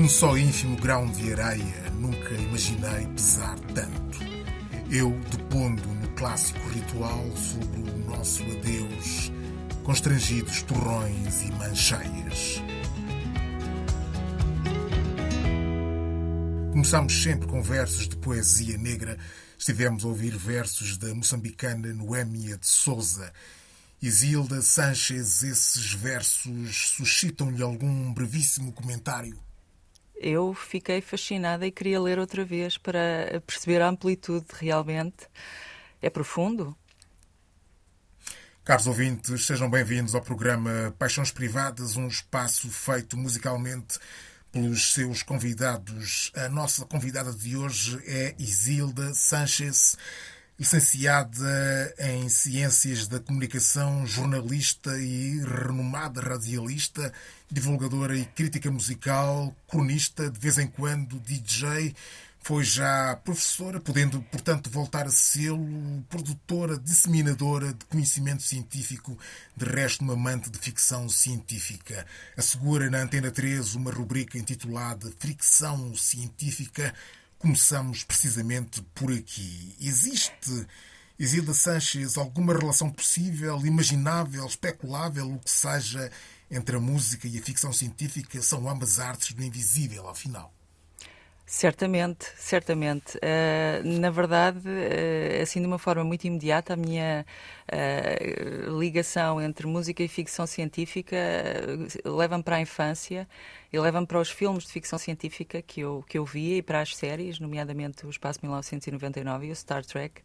Um só ínfimo grão de areia nunca imaginei pesar tanto. Eu depondo no clássico ritual sobre o nosso adeus, constrangidos torrões e mancheias. Começamos sempre com versos de poesia negra. Estivemos a ouvir versos da moçambicana Noémia de Souza. Isilda Sanchez, esses versos suscitam-lhe algum brevíssimo comentário? Eu fiquei fascinada e queria ler outra vez para perceber a amplitude realmente. É profundo. Caros ouvintes, sejam bem-vindos ao programa Paixões Privadas, um espaço feito musicalmente pelos seus convidados. A nossa convidada de hoje é Isilda Sanchez licenciada em Ciências da Comunicação, jornalista e renomada radialista, divulgadora e crítica musical, cronista, de vez em quando DJ, foi já professora, podendo, portanto, voltar a ser produtora, disseminadora de conhecimento científico, de resto, uma amante de ficção científica. Assegura na Antena 3 uma rubrica intitulada Fricção Científica, Começamos precisamente por aqui. Existe, Isilda Sanches, alguma relação possível, imaginável, especulável, o que seja, entre a música e a ficção científica? São ambas artes do invisível, afinal. Certamente, certamente. Uh, na verdade, uh, assim de uma forma muito imediata, a minha uh, ligação entre música e ficção científica leva-me para a infância e leva-me para os filmes de ficção científica que eu, que eu via e para as séries, nomeadamente o Espaço 1999 e o Star Trek,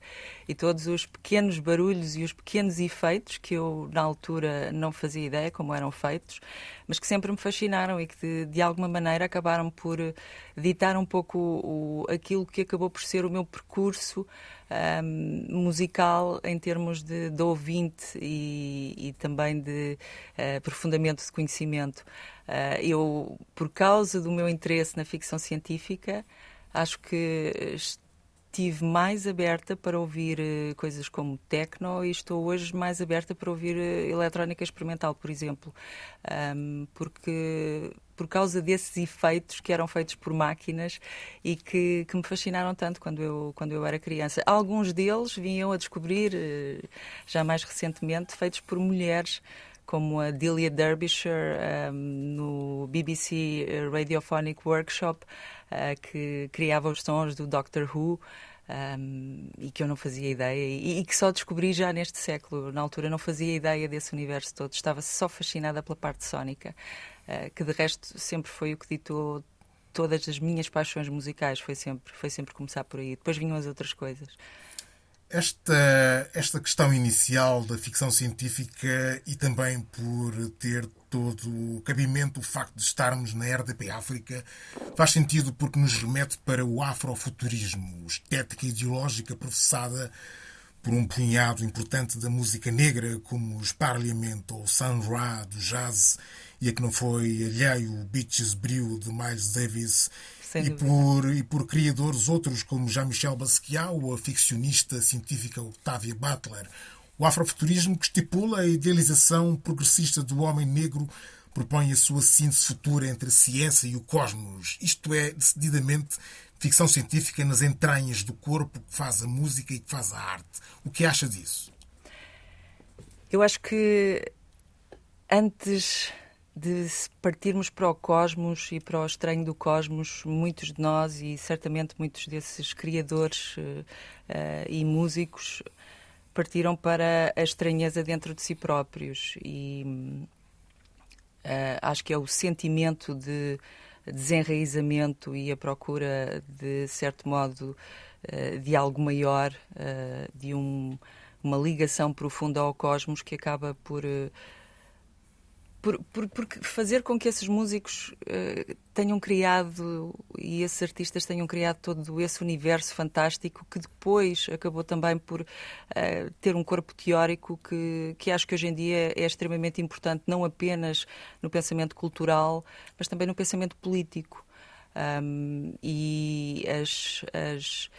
e todos os pequenos barulhos e os pequenos efeitos que eu, na altura, não fazia ideia como eram feitos, mas que sempre me fascinaram e que, de, de alguma maneira, acabaram por ditar um pouco o, o, aquilo que acabou por ser o meu percurso um, musical em termos de, de ouvinte e, e, também de uh, aprofundamento de conhecimento. Uh, eu, por causa do meu interesse na ficção científica, acho que estive mais aberta para ouvir uh, coisas como techno e estou hoje mais aberta para ouvir uh, eletrónica experimental, por exemplo, um, porque por causa desses efeitos que eram feitos por máquinas e que, que me fascinaram tanto quando eu, quando eu era criança. Alguns deles vinham a descobrir, uh, já mais recentemente, feitos por mulheres como a Delia Derbyshire um, no BBC Radiophonic Workshop, uh, que criava os sons do Doctor Who. Um, e que eu não fazia ideia e, e, que só descobri já neste século. Na altura não fazia ideia desse universo todo, estava só fascinada pela parte sónica, uh, que de resto sempre foi o que ditou todas as minhas paixões musicais, foi sempre, foi sempre começar por aí. Depois vinham as outras coisas. Esta, esta questão inicial da ficção científica e também por ter todo o cabimento o facto de estarmos na RDP África faz sentido porque nos remete para o afrofuturismo, estética ideológica professada por um punhado importante da música negra, como os Parliament ou Sun Ra do jazz, e a que não foi alheio o Beaches Brew de Miles Davis, e por, e por criadores outros como Jean-Michel Basquiat ou a ficcionista científica Octavia Butler. O afrofuturismo, que estipula a idealização progressista do homem negro, propõe a sua síntese futura entre a ciência e o cosmos. Isto é, decididamente, ficção científica nas entranhas do corpo que faz a música e que faz a arte. O que acha disso? Eu acho que antes de partirmos para o cosmos e para o estranho do cosmos, muitos de nós e certamente muitos desses criadores uh, uh, e músicos partiram para a estranheza dentro de si próprios. E uh, acho que é o sentimento de desenraizamento e a procura de certo modo de algo maior, de um, uma ligação profunda ao cosmos que acaba por por, por, fazer com que esses músicos uh, tenham criado e esses artistas tenham criado todo esse universo fantástico que depois acabou também por uh, ter um corpo teórico que, que acho que hoje em dia é extremamente importante, não apenas no pensamento cultural, mas também no pensamento político. Um, e as, as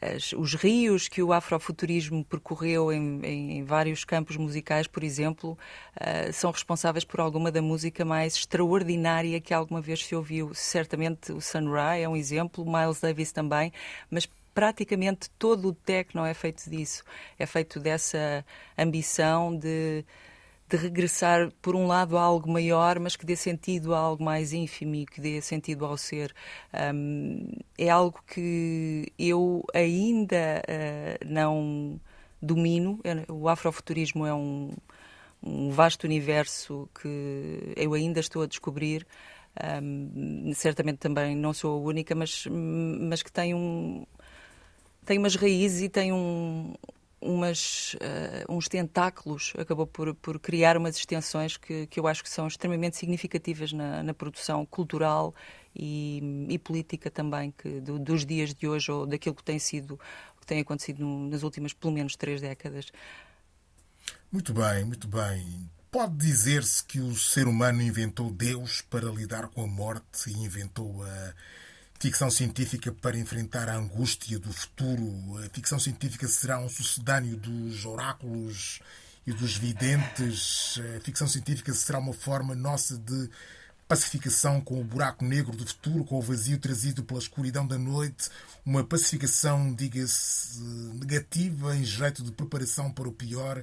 as, os rios que o afrofuturismo percorreu em, em, vários campos musicais, por exemplo, uh, são responsáveis por alguma da música mais extraordinária que alguma vez se ouviu. Certamente o Sun Ra é um exemplo, Miles Davis também, mas praticamente todo o techno é feito disso, é feito dessa ambição de de regressar, por um lado, a algo maior, mas que dê sentido a algo mais ínfimo e que dê sentido ao ser. Um, é algo que eu ainda uh, não domino. O afrofuturismo é um, um vasto universo que eu ainda estou a descobrir. Um, certamente também não sou a única, mas, mas que tem um tem umas raízes e tem um, umas, uh, uns tentáculos, acabou por, por criar umas extensões que, que eu acho que são extremamente significativas na, na produção cultural e, e política também que do, dos dias de hoje ou daquilo que tem sido, que tem acontecido no, nas últimas pelo menos três décadas. Muito bem, muito bem. Pode dizer-se que o ser humano inventou Deus para lidar com a morte e inventou a Ficção científica para enfrentar a angústia do futuro. A ficção científica será um sucedâneo dos oráculos e dos videntes. A ficção científica será uma forma nossa de pacificação com o buraco negro do futuro, com o vazio trazido pela escuridão da noite, uma pacificação, diga-se, negativa, em jeito de preparação para o pior.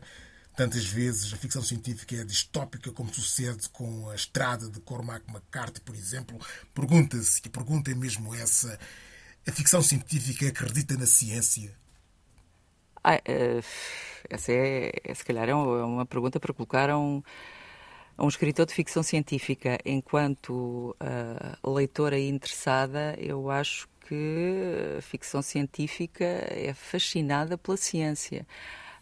Tantas vezes a ficção científica é distópica, como sucede com a estrada de Cormac McCarthy, por exemplo. Pergunta-se, e a pergunta é mesmo essa: a ficção científica acredita na ciência? Ah, uh, essa é, é, se calhar, é, é uma pergunta para colocar a um, a um escritor de ficção científica. Enquanto uh, leitora interessada, eu acho que a ficção científica é fascinada pela ciência.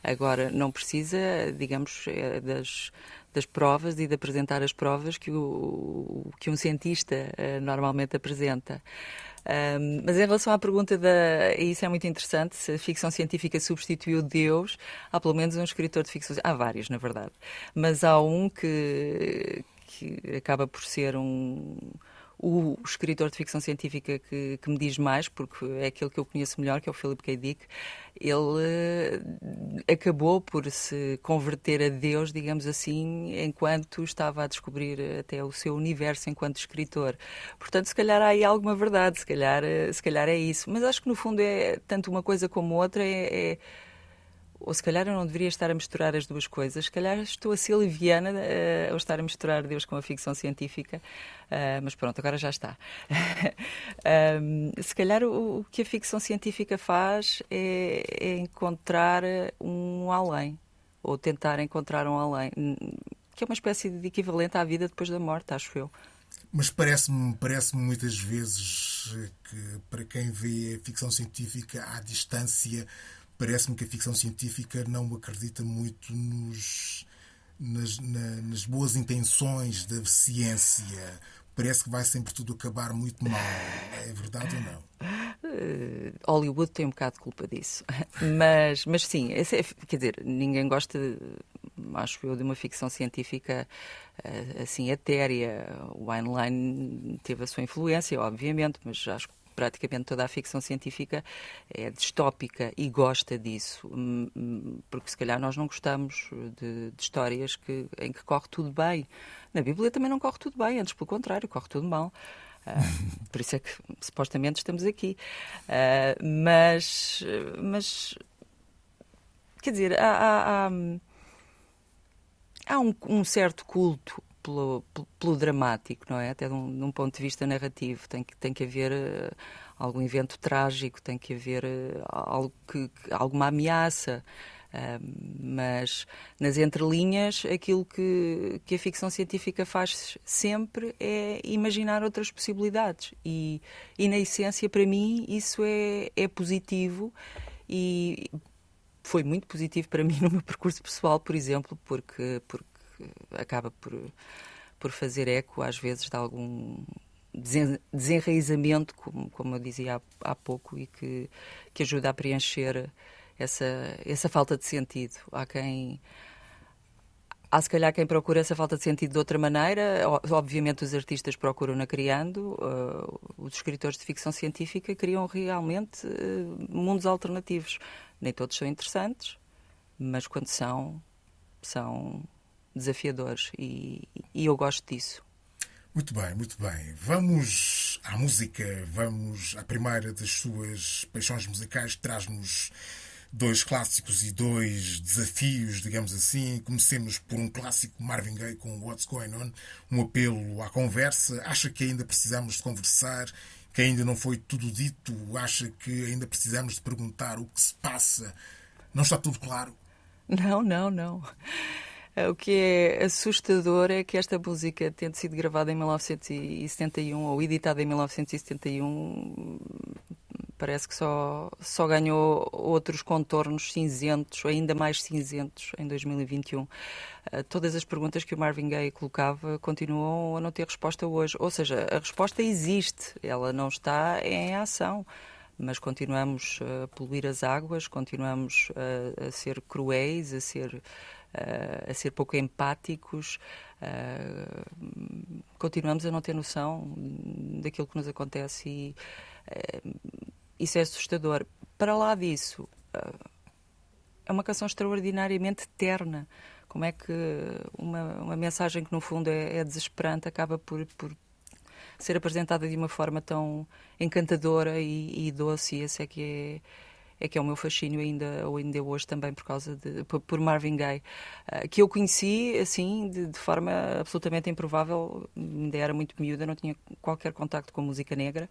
Agora, não precisa, digamos, eh, das, das provas e de apresentar as provas que, o, que um cientista uh, normalmente apresenta. Um, mas em relação à pergunta da. E isso é muito interessante, se a ficção científica substituiu Deus, há pelo menos um escritor de ficção. Há vários, na verdade. Mas há um que, que acaba por ser um o escritor de ficção científica que, que, me diz mais, porque é aquele que eu conheço melhor, que é o Philip K. Dick, ele uh, acabou por se converter a Deus, digamos assim, enquanto estava a descobrir até o seu universo enquanto escritor. Portanto, se calhar há aí alguma verdade, se calhar, uh, se calhar é isso. Mas acho que no fundo é tanto uma coisa como outra, é, é ou se calhar eu não deveria estar a misturar as duas coisas, se calhar estou a ser liviana uh, ao estar a misturar Deus com a ficção científica, uh, mas pronto, agora já está. um, se calhar o, o, que a ficção científica faz é, é, encontrar um além, ou tentar encontrar um além, que é uma espécie de equivalente à vida depois da morte, acho eu. Mas parece-me parece muitas vezes que para quem vê a ficção científica à distância parece-me que a ficção científica não acredita muito nos, nas, na, nas boas intenções da ciência. Parece que vai sempre tudo acabar muito mal. É verdade ou não? Uh, Hollywood tem um bocado de culpa disso. mas, mas sim, é, quer dizer, ninguém gosta, acho eu, de uma ficção científica uh, assim etérea. O Heinlein teve a sua influência, obviamente, mas acho que praticamente toda a ficção científica é distópica e gosta disso, hum, hum, porque se calhar nós não gostamos de, de histórias que, em que corre tudo bem. Na Bíblia também não corre tudo bem, antes pelo contrário, corre tudo mal. Uh, por isso é que supostamente estamos aqui. Uh, mas, mas, quer dizer, há, há, há, há um, um, certo culto pelo, pelo, dramático, não é? Até de um, de um, ponto de vista narrativo. Tem que, tem que haver uh, algum evento trágico, tem que haver uh, algo que, que, alguma ameaça. Uh, mas nas entrelinhas, aquilo que, que a ficção científica faz sempre é imaginar outras possibilidades. E, e na essência, para mim, isso é, é positivo e foi muito positivo para mim no meu percurso pessoal, por exemplo, porque, porque acaba por, por fazer eco, às vezes, de algum desenraizamento, como, como eu dizia há, há pouco, e que, que ajuda a preencher essa, essa falta de sentido. Há quem, Há se calhar quem procura essa falta de sentido de outra maneira. Obviamente os artistas procuram-na criando, uh, os escritores de ficção científica criam realmente uh, mundos alternativos. Nem todos são interessantes, mas quando são, são desafiadores e, e eu gosto disso. Muito bem, muito bem. Vamos à música, vamos à primeira das suas paixões musicais, traz-nos dois clássicos e dois desafios, digamos assim. Comecemos por um clássico Marvin Gaye com What's Going On, um apelo à conversa. Acha que ainda precisamos de conversar, que ainda não foi tudo dito? Acha que ainda precisamos de perguntar o que se passa? Não está tudo claro? Não, não, não. O que é assustador é que esta música, tendo sido gravada em 1971 ou editada em 1971, parece que só, só ganhou outros contornos cinzentos, ainda mais cinzentos, em 2021. Uh, ah, todas as perguntas que o Marvin Gaye colocava continuam a não ter resposta hoje. Ou seja, a resposta existe, ela não está em ação mas continuamos a poluir as águas, continuamos a, a ser cruéis, a ser, a, a ser pouco empáticos, continuamos a não ter noção daquilo que nos acontece e isso é assustador. Para lá disso, eh, é uma canção extraordinariamente terna. Como é que uma, uma mensagem que, no fundo, é, é desesperante acaba por, por ser apresentada de uma forma tão encantadora e, e doce, e esse é que é é que é o meu fascínio ainda, ou ainda hoje também por causa de, por, Marvin Gaye, uh, que eu conheci assim de, de, forma absolutamente improvável, ainda era muito miúda, não tinha qualquer contacto com música negra,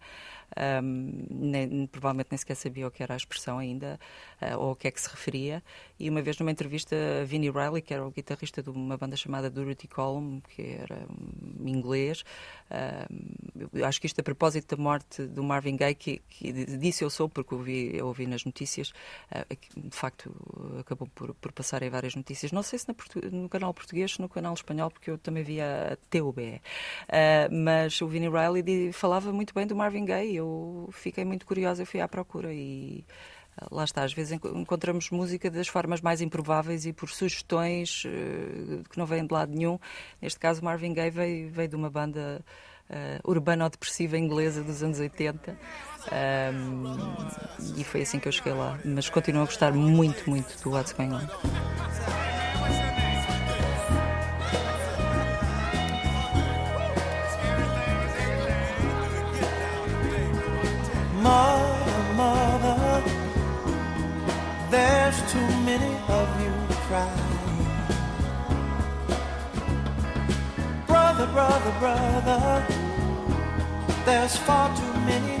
um, nem, provavelmente nem sequer sabia o que era a expressão ainda, uh, ou o que é que se referia, e uma vez numa entrevista a Vinnie Riley, que era o guitarrista de uma banda chamada Durity Column, que era um, inglês, uh, acho que isto a propósito da morte do Marvin Gaye, que, que disse eu sou, porque ouvi, eu ouvi nas notícias notícias, eh, de facto acabou por, por passar em várias notícias. Não sei se no canal português, no canal espanhol, porque eu também via a TUBE. Eh, mas o Vinnie Riley falava muito bem do Marvin Gaye. Eu fiquei muito curiosa, eu fui à procura e eh, lá está, às vezes encontramos música das formas mais improváveis e por sugestões que não vêm de lado nenhum. Neste caso, Marvin Gaye veio, veio de uma banda uh, urbano-depressiva inglesa dos anos 80. Um, e foi assim que eu cheguei lá. Mas continuo a gostar muito, muito do Going On. Mother, mother, there's too many of you crying. Brother, brother, brother, there's far too many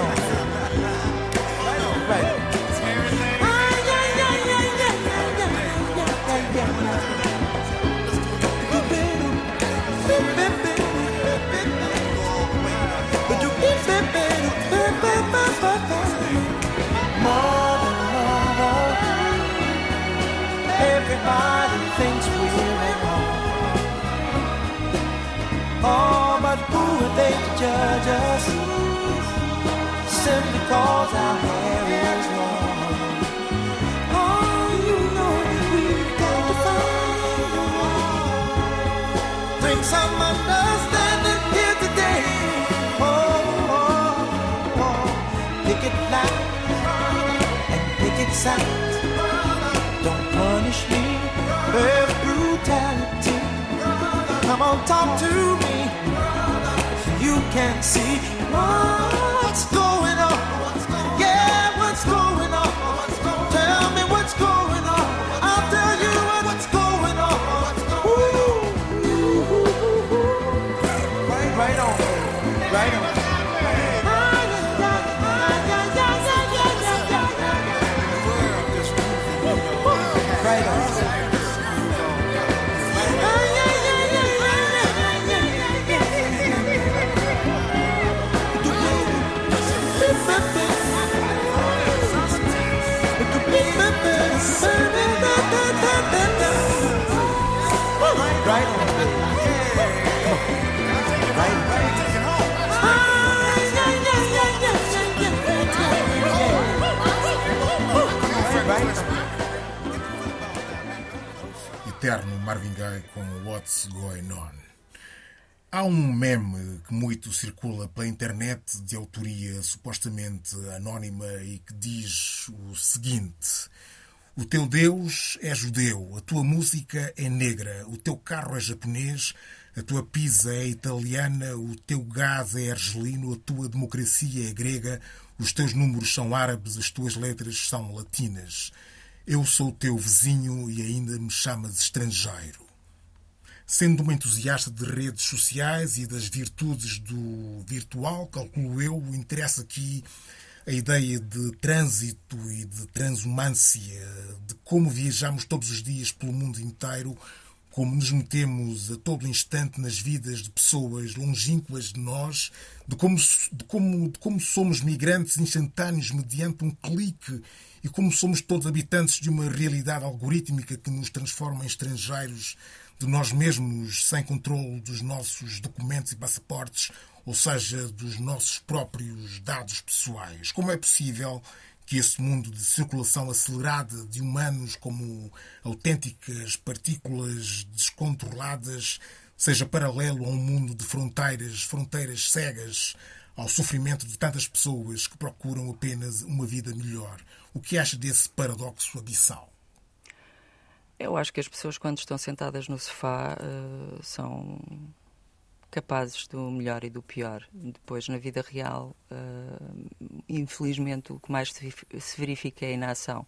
Oh. cause our hair. Oh, you know we've got to find a way. Bring some understanding here today. Oh. oh, oh. Pick it and pick it. Don't punish me with brutality. Come on, talk to me. So you can see what's going on. Eterno Marvin Gaye com What's Going On. Há um meme que muito circula pela internet de autoria supostamente anónima e que diz o seguinte: O teu Deus é judeu, a tua música é negra, o teu carro é japonês, a tua pizza é italiana, o teu gás é argelino, a tua democracia é grega, os teus números são árabes, as tuas letras são latinas. Eu sou teu vizinho e ainda me chamas estrangeiro. Sendo uma entusiasta de redes sociais e das virtudes do virtual, calculo eu, interessa aqui a ideia de trânsito e de transumância, de como viajamos todos os dias pelo mundo inteiro, como nos metemos a todo instante nas vidas de pessoas longínquas de nós, de como, de como, de como somos migrantes instantâneos mediante um clique e como somos todos habitantes de uma realidade algorítmica que nos transforma em estrangeiros de nós mesmos, sem controle dos nossos documentos e passaportes, ou seja, dos nossos próprios dados pessoais. Como é possível que esse mundo de circulação acelerada de humanos como autênticas partículas descontroladas seja paralelo a um mundo de fronteiras, fronteiras cegas, ao sofrimento de tantas pessoas que procuram apenas uma vida melhor. O que acha desse paradoxo abissal? Eu acho que as pessoas, quando estão sentadas no sofá, uh, são capazes do melhor e do pior. Depois, na vida real, uh, infelizmente, o que mais se verifica é a inação.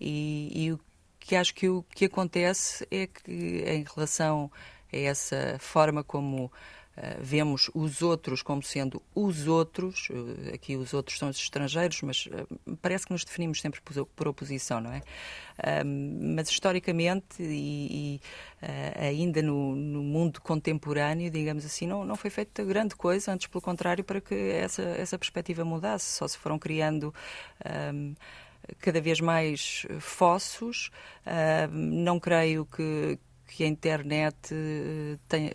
E, e o que acho que o que acontece é que, em relação a essa forma como vemos os outros como sendo os outros, uh, aqui os outros são os estrangeiros, mas uh, parece que nos definimos sempre por, oposição, não é? mas historicamente e, e ainda no, no, mundo contemporâneo, digamos assim, não, não foi feita grande coisa, antes pelo contrário, para que essa, essa perspectiva mudasse. Só se foram criando. Um, cada vez mais fossos. não creio que, que a internet tem,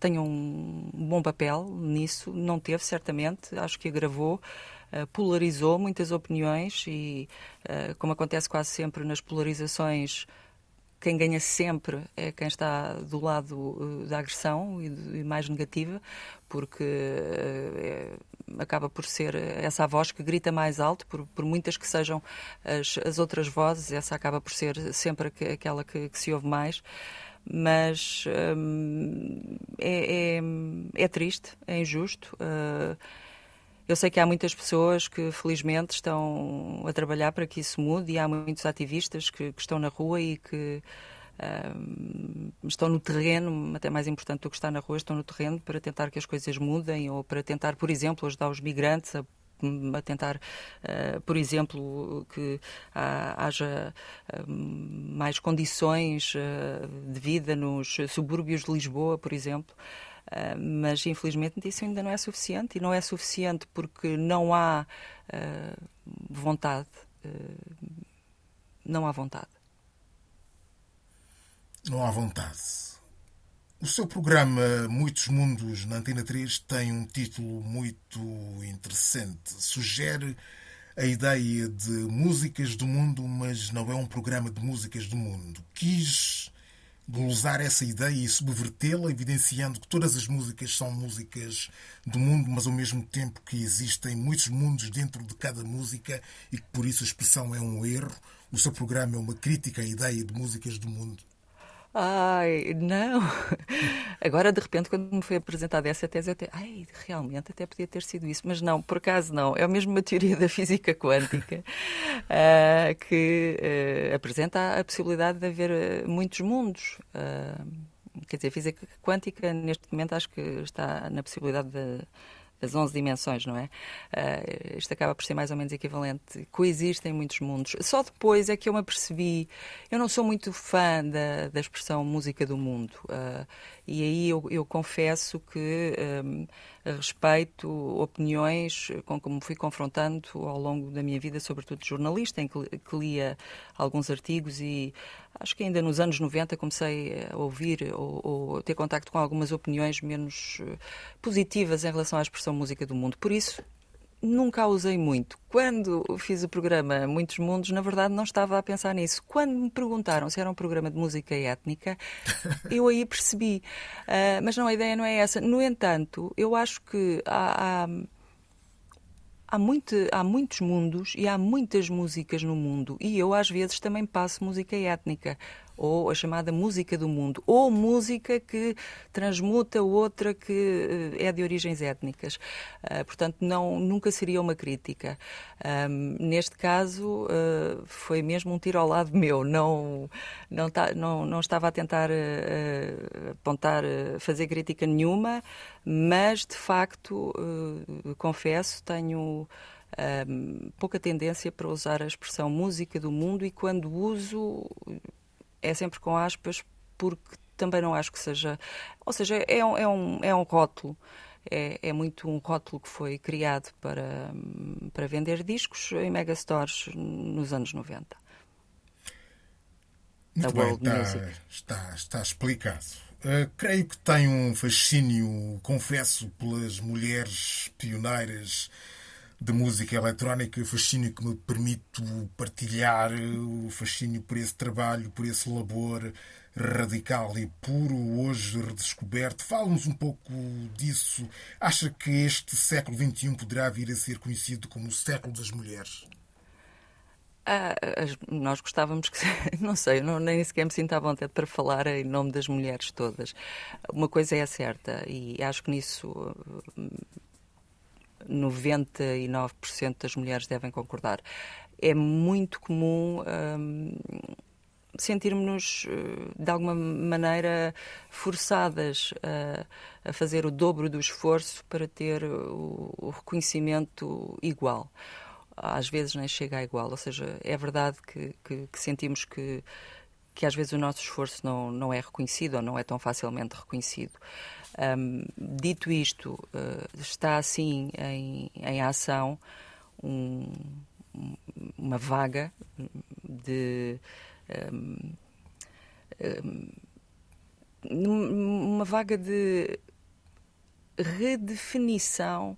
tenha um bom papel nisso. Não teve, certamente. Acho que agravou, polarizou muitas opiniões e, como acontece quase sempre nas polarizações, quem ganha sempre é quem está do lado da agressão e, mais negativa, porque é, acaba por ser essa voz que grita mais alto, por, por muitas que sejam as, as, outras vozes, essa acaba por ser sempre aquela que, que se ouve mais mas hum, é, é, é, triste, é injusto. Uh, eu sei que há muitas pessoas que, felizmente, estão a trabalhar para que isso mude e há muitos ativistas que, que estão na rua e que uh, estão no terreno, até mais importante do que estar na rua, estão no terreno para tentar que as coisas mudem ou para tentar, por exemplo, ajudar os migrantes a a tentar, uh, por exemplo, que haja uh, mais condições uh, de vida nos subúrbios de Lisboa, por exemplo. mas infelizmente isso ainda não é suficiente e não é suficiente porque não há vontade. não há vontade. Não há vontade. O seu programa Muitos Mundos na Antena 3 tem um título muito interessante. Sugere a ideia de músicas do mundo, mas não é um programa de músicas do mundo. Quis de usar essa ideia e subvertê-la, evidenciando que todas as músicas são músicas do mundo, mas ao mesmo tempo que existem muitos mundos dentro de cada música e que por isso a expressão é um erro. O seu programa é uma crítica à ideia de músicas do mundo. Ai, não. Agora, de repente, quando me foi apresentada essa tese, até, ai, realmente até podia ter sido isso, mas não, por acaso não. É mesmo uma teoria da física quântica uh, que uh, apresenta a possibilidade de haver uh, muitos mundos. quer dizer, a física quântica, neste momento, acho que está na possibilidade de as 11 dimensões, não é? Uh, isto acaba por ser mais ou menos equivalente. Coexistem muitos mundos. Só depois é que eu me apercebi. Eu não sou muito fã da, da expressão música do mundo. Uh, e aí eu, eu confesso que um, respeito opiniões com que me fui confrontando ao longo da minha vida, sobretudo de jornalista, em que, que lia alguns artigos e acho que ainda nos anos 90 comecei a ouvir ou, ou ter contacto com algumas opiniões menos eh, positivas em relação à expressão música do mundo. Por isso, nunca a usei muito. Quando fiz o programa Muitos Mundos, na verdade não estava a pensar nisso. Quando me perguntaram se era um programa de música étnica, eu aí percebi. Uh, mas não, a ideia não é essa. No entanto, eu acho que há, há há, muito, há muitos mundos e há muitas músicas no mundo. E eu, às vezes, também passo música étnica ou a chamada música do mundo, ou música que transmuta outra que eh, é de origens étnicas. Uh, portanto, não, nunca seria uma crítica. Neste caso, uh, foi mesmo um tiro ao lado meu. Não, não, tá, não, não estava a tentar apontar, fazer crítica nenhuma, mas, de facto, confesso, tenho. Um, pouca tendência para usar a expressão música do mundo e quando uso é sempre com aspas, porque também não acho que seja. Ou seja, é um, é um, é um rótulo. É, é, muito um rótulo que foi criado para, para vender discos em megastores nos anos 90. Muito bem, está, está, está, explicado. Uh, creio que tem um fascínio, confesso, pelas mulheres pioneiras de música eletrónica, o fascínio que me permito partilhar, o fascínio por esse trabalho, por esse labor radical e puro, hoje redescoberto. Fala-nos um pouco disso. Acha que este século XXI poderá vir a ser conhecido como o século das mulheres? Ah, nós gostávamos que, não sei, não, nem sequer me sinto à vontade para falar em nome das mulheres todas. Uma coisa é certa, e acho que nisso 99% das mulheres devem concordar. É muito comum hum, sentirmos-nos, eh, de alguma maneira, forçadas a, a, fazer o dobro do esforço para ter o, o reconhecimento igual às vezes nem chega a igual. Ou seja, é verdade que, que, que, sentimos que, que às vezes o nosso esforço não, não é reconhecido ou não é tão facilmente reconhecido. Um, dito isto, uh, está assim em, em ação um, uma vaga de. Um, uma vaga de redefinição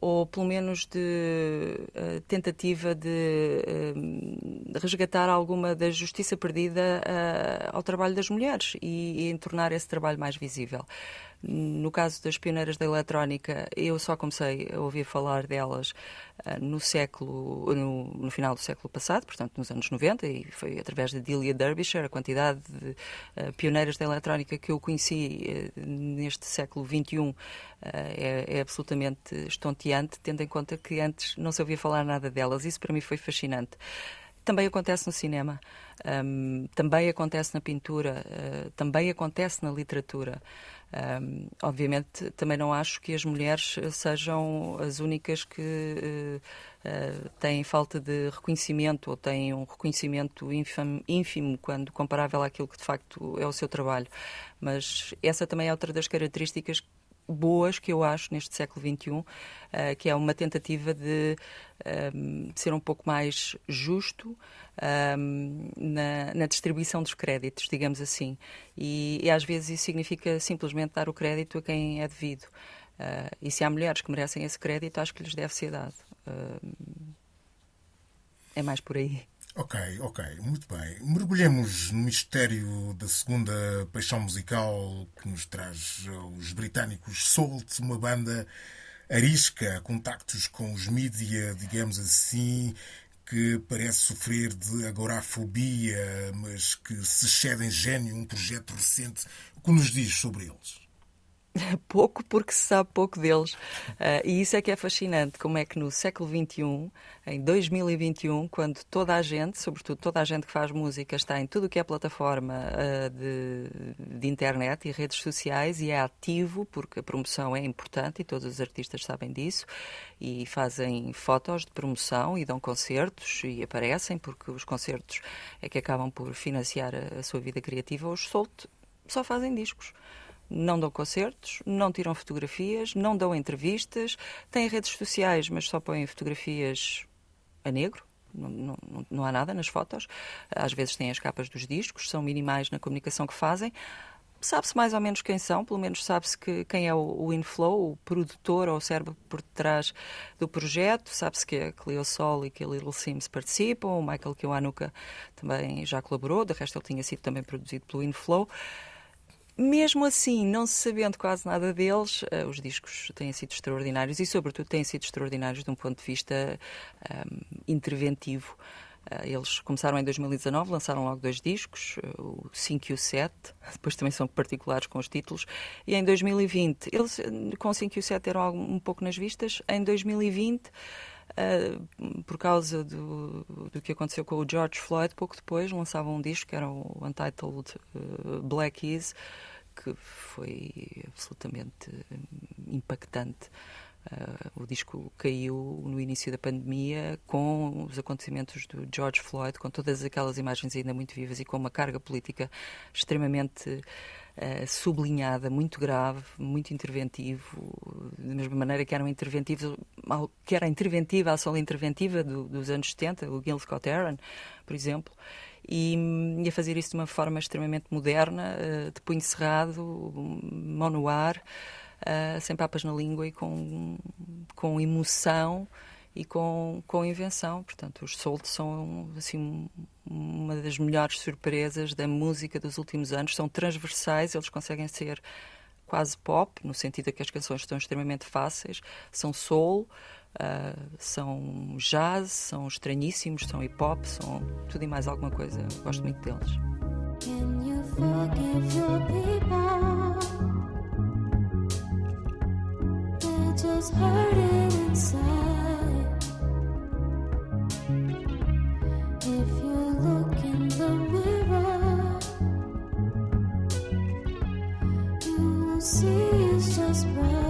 ou pelo menos de uh, tentativa de uh, resgatar alguma da justiça perdida uh, ao trabalho das mulheres e, e em tornar esse trabalho mais visível. No caso das pioneiras da eletrónica, eu só comecei a ouvir falar delas uh, no século, no, no, final do século passado, portanto nos anos 90, e foi através de Delia Derbyshire, a quantidade de uh, pioneiras da eletrónica que eu conheci uh, neste século XXI é, é, absolutamente estonteante, tendo em conta que antes não se ouvia falar nada delas. Isso para mim foi fascinante. Também acontece no cinema, um, também acontece na pintura, também acontece na literatura. Um, obviamente, também não acho que as mulheres sejam as únicas que uh, uh, têm falta de reconhecimento ou têm um reconhecimento ínfimo, ínfimo quando comparável àquilo que de facto é o seu trabalho. Mas essa também é outra das características boas que eu acho neste século XXI, uh, eh, que é uma tentativa de um, ser um pouco mais justo um, na, na, distribuição dos créditos, digamos assim. E, e, às vezes isso significa simplesmente dar o crédito a quem é devido. Uh, e se há mulheres que merecem esse crédito, acho que lhes deve ser dado. Uh, é mais por aí. Ok, ok, muito bem. Mergulhemos no mistério da segunda paixão musical que nos traz os britânicos Salt, uma banda arisca, contactos com os mídia, digamos assim, que parece sofrer de agorafobia, mas que se excede em gênio um projeto recente. O que nos diz sobre eles? pouco porque se sabe pouco deles. Uh, e isso é que é fascinante, como é que no século XXI, em 2021, quando toda a gente, sobretudo toda a gente que faz música, está em tudo o que é plataforma uh, de, de, internet e redes sociais e é ativo, porque a promoção é importante e todos os artistas sabem disso, e fazem fotos de promoção e dão concertos e aparecem, porque os concertos é que acabam por financiar a, a sua vida criativa, os soltos só fazem discos não dão concertos, não tiram fotografias, não dão entrevistas, têm redes sociais, mas só põem fotografias a negro. Não, não, não há nada nas fotos. Às vezes têm as capas dos discos, são minimais na comunicação que fazem. Sabe-se mais ou menos quem são, pelo menos sabe-se que, quem é o, o, Inflow, o produtor ou o cérebro por detrás do projeto. Sabe-se que a Cleo Sol e que a Little Sims participam, o Michael Kiwanuka também já colaborou, de resto ele tinha sido também produzido pelo Inflow. Mesmo assim, não se sabendo quase nada deles, uh, os discos têm sido extraordinários e, sobretudo, têm sido extraordinários de um ponto de vista um, ehm, interventivo. Uh, eles começaram em 2019, lançaram logo dois discos, uh, o 5 e o 7, depois também são particulares com os títulos, e em 2020, eles com o 5 e o 7 eram um pouco nas vistas, em 2020 Uh, por causa do, do que aconteceu com o George Floyd, pouco depois lançavam um disco que era o Untitled uh, Black Keys, que foi absolutamente impactante. Uh, o disco caiu no início da pandemia com os acontecimentos do George Floyd, com todas aquelas imagens ainda muito vivas e com uma carga política extremamente uh, sublinhada, muito grave, muito interventivo, da mesma maneira que era um interventivo, que era interventiva, a ação interventiva do, dos anos 70, o Gil Scott Aaron, por exemplo, e, e, a fazer isso de uma forma extremamente moderna, uh, de punho cerrado, mão no ar, uh, sem papas na língua e com, com emoção e com, com invenção. Portanto, os soltos são assim uma das melhores surpresas da música dos últimos anos. São transversais, eles conseguem ser quase pop, no sentido de que as canções estão extremamente fáceis, são soul, Uh, são jazz, são estranhíssimos, são hip hop, são tudo e mais alguma coisa. Gosto muito deles. Can you forgive your people? They're just hurt inside. If you look in the mirror, you will see it's just bright.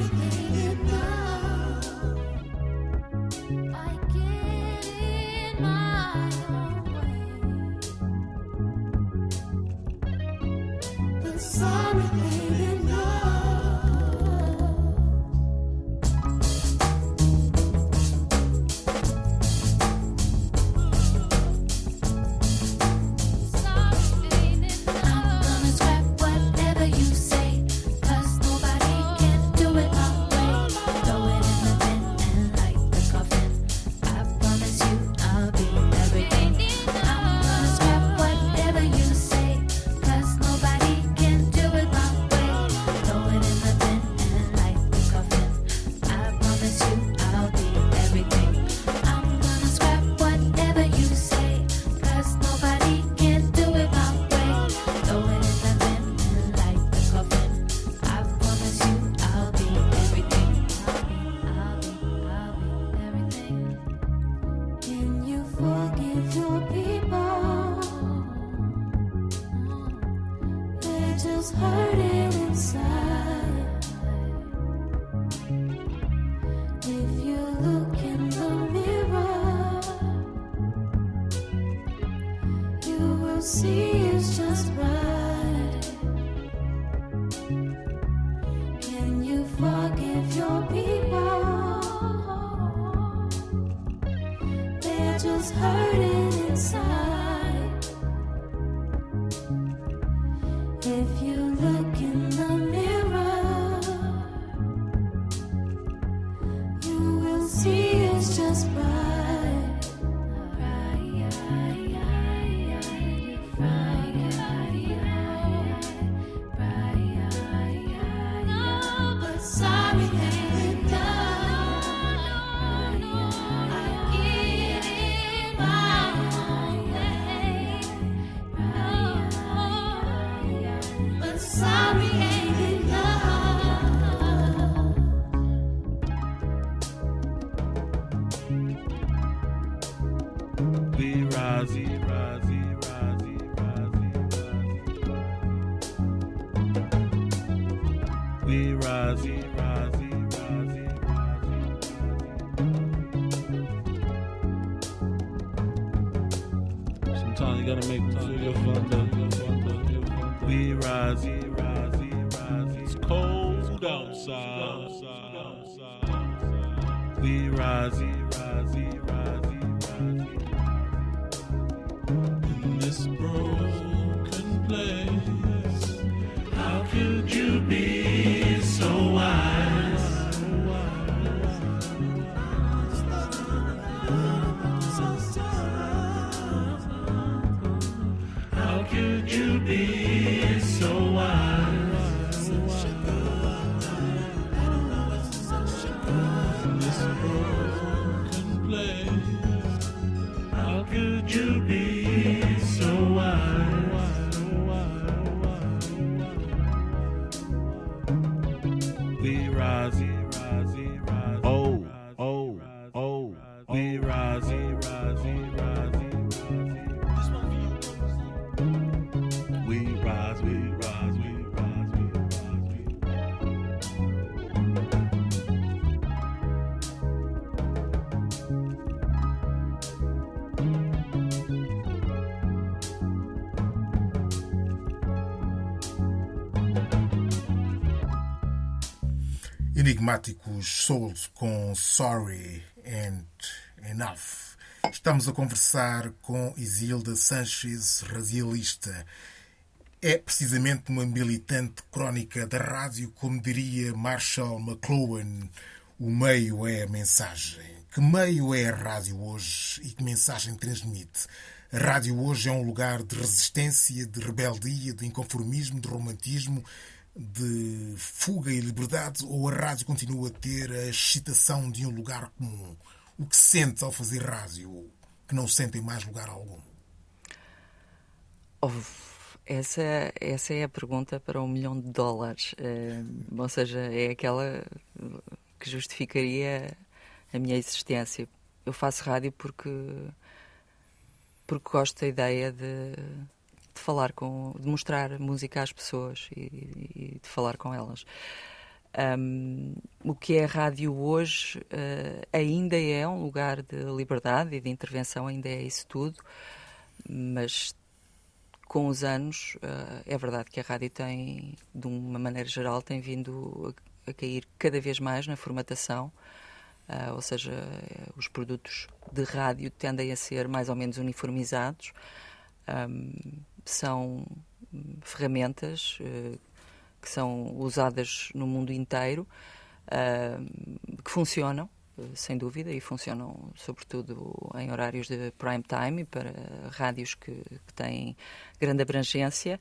just hurting inside. be. Enigmáticos Souls com Sorry and Enough. Estamos a conversar com Isilda Sanches, radialista. É precisamente uma militante crónica da rádio, como diria Marshall McLuhan, o meio é a mensagem. Que meio é a rádio hoje e que mensagem transmite? A rádio hoje é um lugar de resistência, de rebeldia, de inconformismo, de romantismo, de fuga e liberdade ou a rádio continua a ter a excitação de um lugar comum? O que sente ao fazer rádio que não sente em mais lugar algum? Oh, essa, essa é a pergunta para um milhão de dólares. Uh, ou seja, é aquela que justificaria a minha existência. Eu faço rádio porque, porque gosto da ideia de de falar com, de mostrar música às pessoas e, e de falar com elas. Um, o que é a rádio hoje uh, ainda é um lugar de liberdade e de intervenção, ainda é isso tudo, mas com os anos uh, é verdade que a rádio tem, de uma maneira geral, tem vindo a, a cair cada vez mais na formatação. Uh, ou seja, os produtos de rádio tendem a ser mais ou menos uniformizados. Um, são ferramentas uh, que são usadas no mundo inteiro, uh, que funcionam, uh, sem dúvida, e funcionam sobretudo em horários de prime time para rádios que, que têm grande abrangência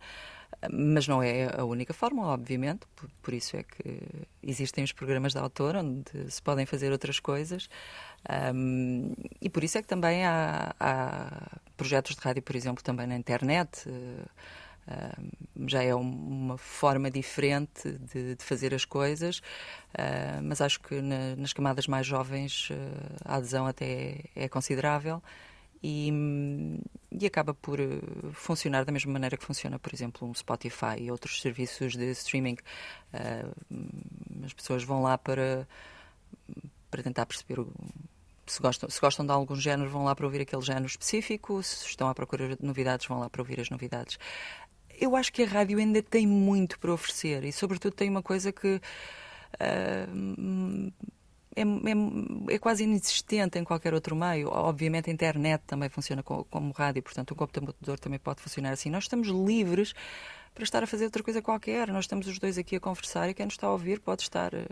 mas não é a única forma, obviamente, por, por, isso é que existem os programas de autor onde se podem fazer outras coisas um, e por isso é que também há, há, projetos de rádio, por exemplo, também na internet. Uh, já é uma forma diferente de, de fazer as coisas, uh, mas acho que na, nas camadas mais jovens uh, a adesão até é, é considerável e, e, acaba por funcionar da mesma maneira que funciona, por exemplo, um Spotify e outros serviços de streaming. as pessoas vão lá para, para tentar perceber o se gostam, se gostam de algum género, vão lá para ouvir aquele género específico, se estão à procura de novidades, vão lá para ouvir as novidades. Eu acho que a rádio ainda tem muito para oferecer e, sobretudo, tem uma coisa que. Uh, é, é, é, quase inexistente em qualquer outro meio. Obviamente a internet também funciona como, como rádio, portanto o computador também pode funcionar assim. Nós estamos livres para estar a fazer outra coisa qualquer. Nós estamos os dois aqui a conversar e quem nos está a ouvir pode estar eh,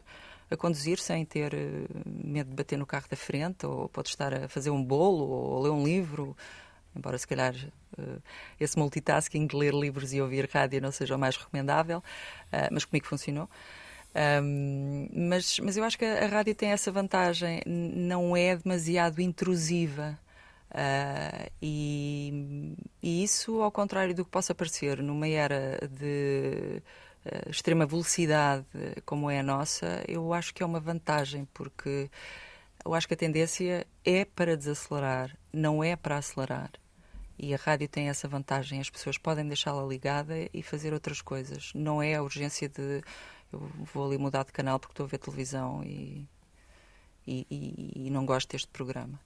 a conduzir sem ter eh, medo de bater no carro da frente, ou pode estar a fazer um bolo, ou ler um livro. Embora se calhar eh, esse multitasking de ler livros e ouvir rádio não seja o mais recomendável, mas comigo funcionou. Mas, mas eu acho que a, rádio tem essa vantagem, não é demasiado intrusiva. Uh, e, e, isso, ao contrário do que possa parecer numa era de extrema velocidade como é a nossa, eu acho que é uma vantagem, porque eu acho que a tendência é para desacelerar, não é para acelerar. E a rádio tem essa vantagem, as pessoas podem deixá-la ligada e fazer outras coisas. Não é a urgência de eu vou ali mudar de canal porque estou a ver televisão e, e, e, e não gosto deste programa.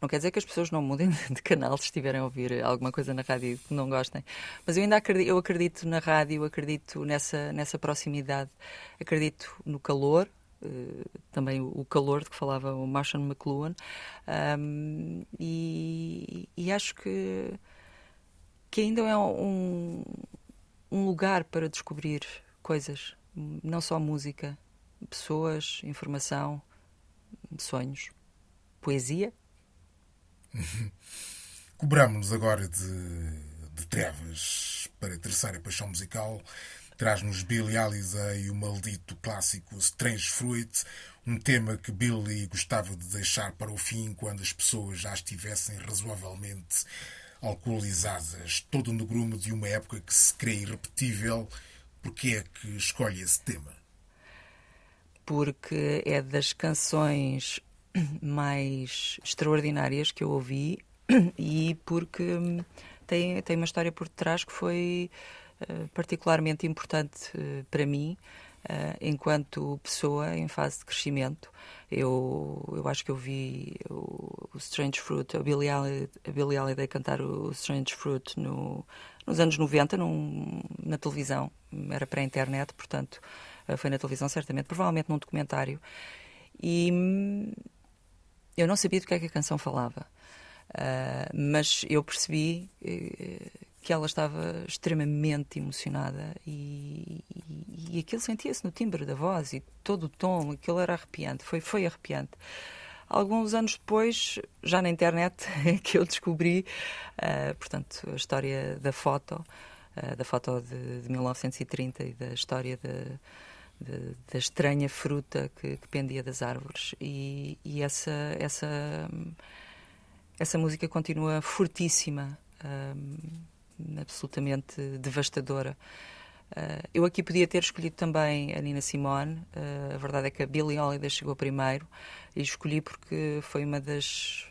Não quer dizer que as pessoas não mudem de canal se estiverem a ouvir alguma coisa na rádio que não gostem. Mas eu ainda acredito, eu acredito na rádio, acredito nessa, nessa proximidade, acredito no calor, uh, também o, calor de que falava o Marshall McLuhan, um, e, e, acho que, que ainda é um, um lugar para descobrir coisas não só música, pessoas, informação, sonhos, poesia. Cobramos-nos agora de, de trevas para a terceira paixão musical. Traz-nos Billy Aliza e o maldito clássico Strange Fruit, um tema que Billy gostava de deixar para o fim quando as pessoas já estivessem razoavelmente alcoolizadas. Todo no grumo de uma época que se crê irrepetível Porquê é que escolhe esse tema? Porque é das canções mais extraordinárias que eu ouvi e porque hum, tem, tem uma história por trás que foi uh, particularmente importante uh, para mim uh, enquanto pessoa em fase de crescimento. Eu, eu acho que eu vi o, o Strange Fruit, a Billie, Holiday, a Billie Holiday cantar o Strange Fruit no, nos anos 90 num, na televisão, era para a internet, portanto foi na televisão certamente, provavelmente num documentário. E hum, eu não sabia do que é que a canção falava, uh, mas eu percebi que ela estava extremamente emocionada e, e, e aquilo sentia-se no timbre da voz e todo o tom, aquilo era arrepiante, foi, foi arrepiante. Alguns anos depois, já na internet, que eu descobri, uh, portanto, a história da foto, uh, da foto de, de, 1930 e da história de, da estranha fruta que, que, pendia das árvores. E, e essa, essa, essa música continua fortíssima. Um, absolutamente devastadora. Uh, eu aqui podia ter escolhido também a Nina Simone. Uh, a verdade é que a Billie Holiday chegou primeiro e escolhi porque foi uma das,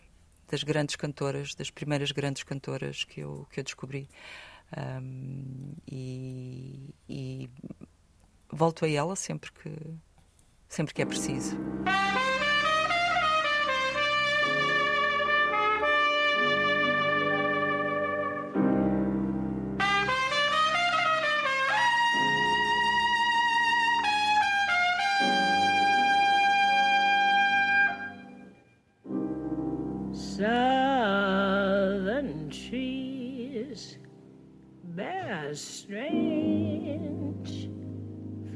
das grandes cantoras, das primeiras grandes cantoras que eu, que eu descobri. Um, e, e volto a ela sempre que, sempre que é preciso. strange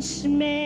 Smell.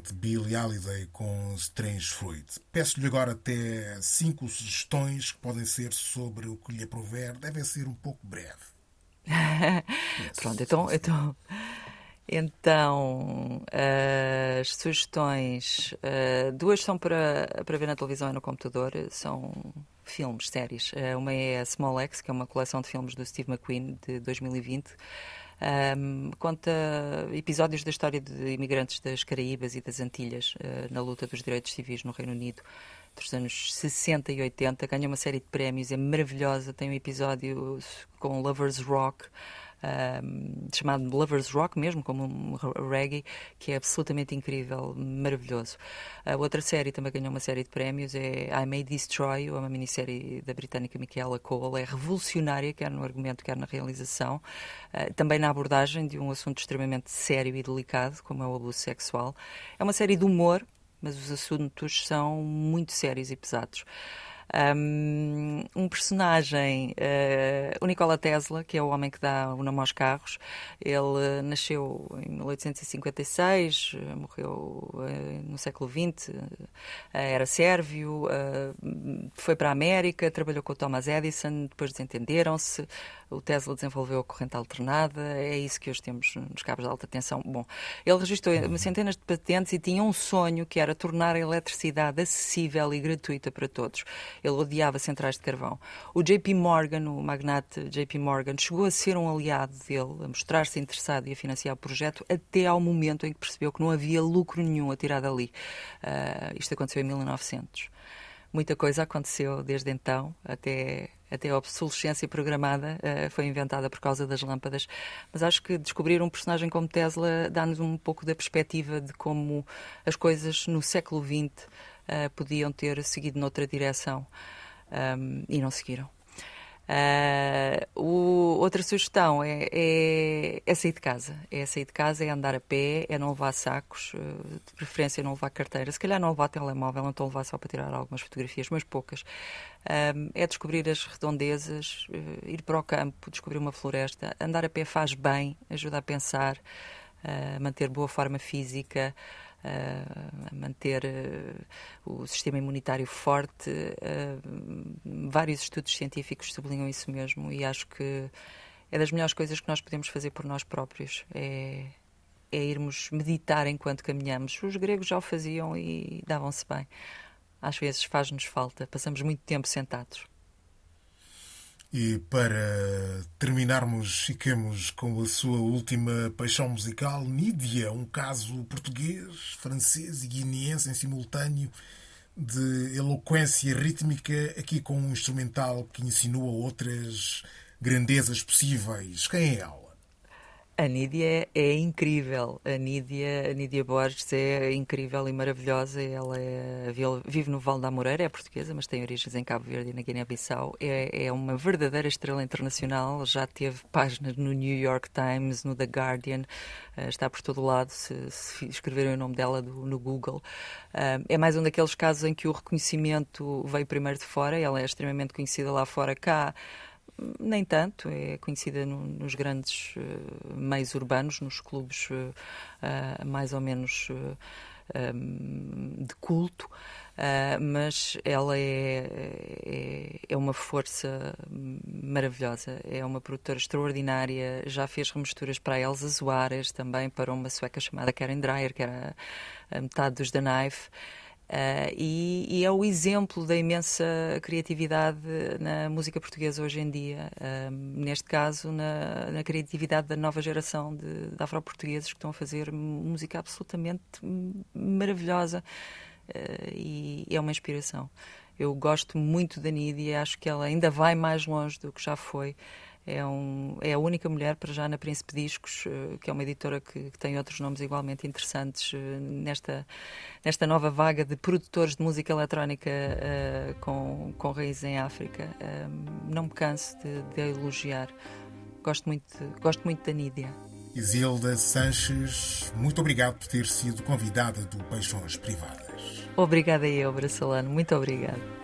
Contundente Billy Holiday com Strange Fruit. Peço-lhe agora até cinco sugestões que podem ser sobre o que lhe aprover. Devem ser um pouco breve. Pronto, então, então, então as sugestões, uh, duas são para, para ver na televisão e no computador, são filmes, séries. Uh, uma é a Small X, que é uma coleção de filmes do Steve McQueen de 2020. Um, conta episódios da história de imigrantes das Caraíbas e das Antilhas uh, na luta dos direitos civis no Reino Unido dos anos 60 e 80. Ganha uma série de prémios, é maravilhosa. Tem um episódio com Lovers Rock. Chamado Lovers Rock mesmo, como um reggae, que é absolutamente incrível, maravilhoso. A outra série também ganhou uma série de prémios, é I May Destroy, uma minissérie da britânica Michaela Cole, é revolucionária, quer no argumento, quer na realização, uh, também na abordagem de um assunto extremamente sério e delicado, como é o abuso sexual. É uma série de humor, mas os assuntos são muito sérios e pesados. Um, personagem, uh, o Nikola Tesla, que é o homem que dá o nome aos carros, ele nasceu em 1856, morreu uh, no século XX, uh, era sérvio, foi para a América, trabalhou com o Thomas Edison, depois desentenderam-se, o Tesla desenvolveu a corrente alternada, é isso que hoje temos nos cabos de alta tensão. Bom, ele registrou centenas de patentes e tinha um sonho que era tornar a eletricidade acessível e gratuita para todos. Ele odiava centrais de carvão. O JP Morgan, o magnate JP Morgan, chegou a ser um aliado dele, a mostrar-se interessado e a financiar o projeto, até ao momento em que percebeu que não havia lucro nenhum a tirar dali. Uh, isto aconteceu em 1900. Muita coisa aconteceu desde então até até a obsolescência programada uh, foi inventada por causa das lâmpadas. Mas acho que descobrir um personagem como Tesla dá-nos um pouco da perspectiva de como as coisas no século XX uh, podiam ter seguido noutra direção um, e não seguiram. Uh, o, outra sugestão é, é, é, sair de casa. É sair de casa, é andar a pé, é não levar sacos, uh, de preferência não levar carteira. Se calhar não levar telemóvel, não estou a levar só para tirar algumas fotografias, mas poucas. Uh, é descobrir as redondezas, ir para o campo, descobrir uma floresta. Andar a pé faz bem, ajuda a pensar, a manter boa forma física a manter eh, o sistema imunitário forte. Eh, vários estudos científicos sublinham isso mesmo e acho que é das melhores coisas que nós podemos fazer por nós próprios. É, é irmos meditar enquanto caminhamos. Os gregos já o faziam e davam-se bem. Às vezes faz-nos falta, passamos muito tempo sentados. E para terminarmos, fiquemos com a sua última paixão musical, Nídia, um caso português, francês e guineense em simultâneo de eloquência rítmica, aqui com um instrumental que insinua outras grandezas possíveis. Quem é ela? A Nídia é, incrível. A Nídia, a Nídia Borges é incrível e maravilhosa. Ela é, vive no Val da Moreira, é portuguesa, mas tem origens em Cabo Verde e na Guiné-Bissau. É, é, uma verdadeira estrela internacional. Já teve páginas no New York Times, no The Guardian. Uh, está por todo lado, se, se escreverem o nome dela do, no Google. Uh, é mais um daqueles casos em que o reconhecimento veio primeiro de fora. Ela é extremamente conhecida lá fora. Cá nem tanto, é conhecida no, nos grandes uh, meios urbanos, nos clubes uh, uh, mais ou menos um, de culto, mas ela é, é, é, uma força maravilhosa, é uma produtora extraordinária, já fez remisturas para Elsa Soares, também para uma sueca chamada Karen Dreyer, que era a metade dos The Knife. Uh, e, e, é o exemplo da imensa criatividade na música portuguesa hoje em dia. Uh, neste caso, na, na, criatividade da nova geração de, de afro-portugueses que estão a fazer música absolutamente maravilhosa uh, e é uma inspiração. Eu gosto muito da Nidia e acho que ela ainda vai mais longe do que já foi. É, um, é, a única mulher, para já, na Príncipe Discos, uh, que é uma editora que, que, tem outros nomes igualmente interessantes uh, nesta, nesta nova vaga de produtores de música eletrónica uh, com, com raiz em África. não me canso de, de elogiar. Gosto muito, gosto muito da Nídia. Isilda Sanches, muito obrigado por ter sido convidada do Paixões Privadas. Obrigada eu, Bracelano. Muito obrigada.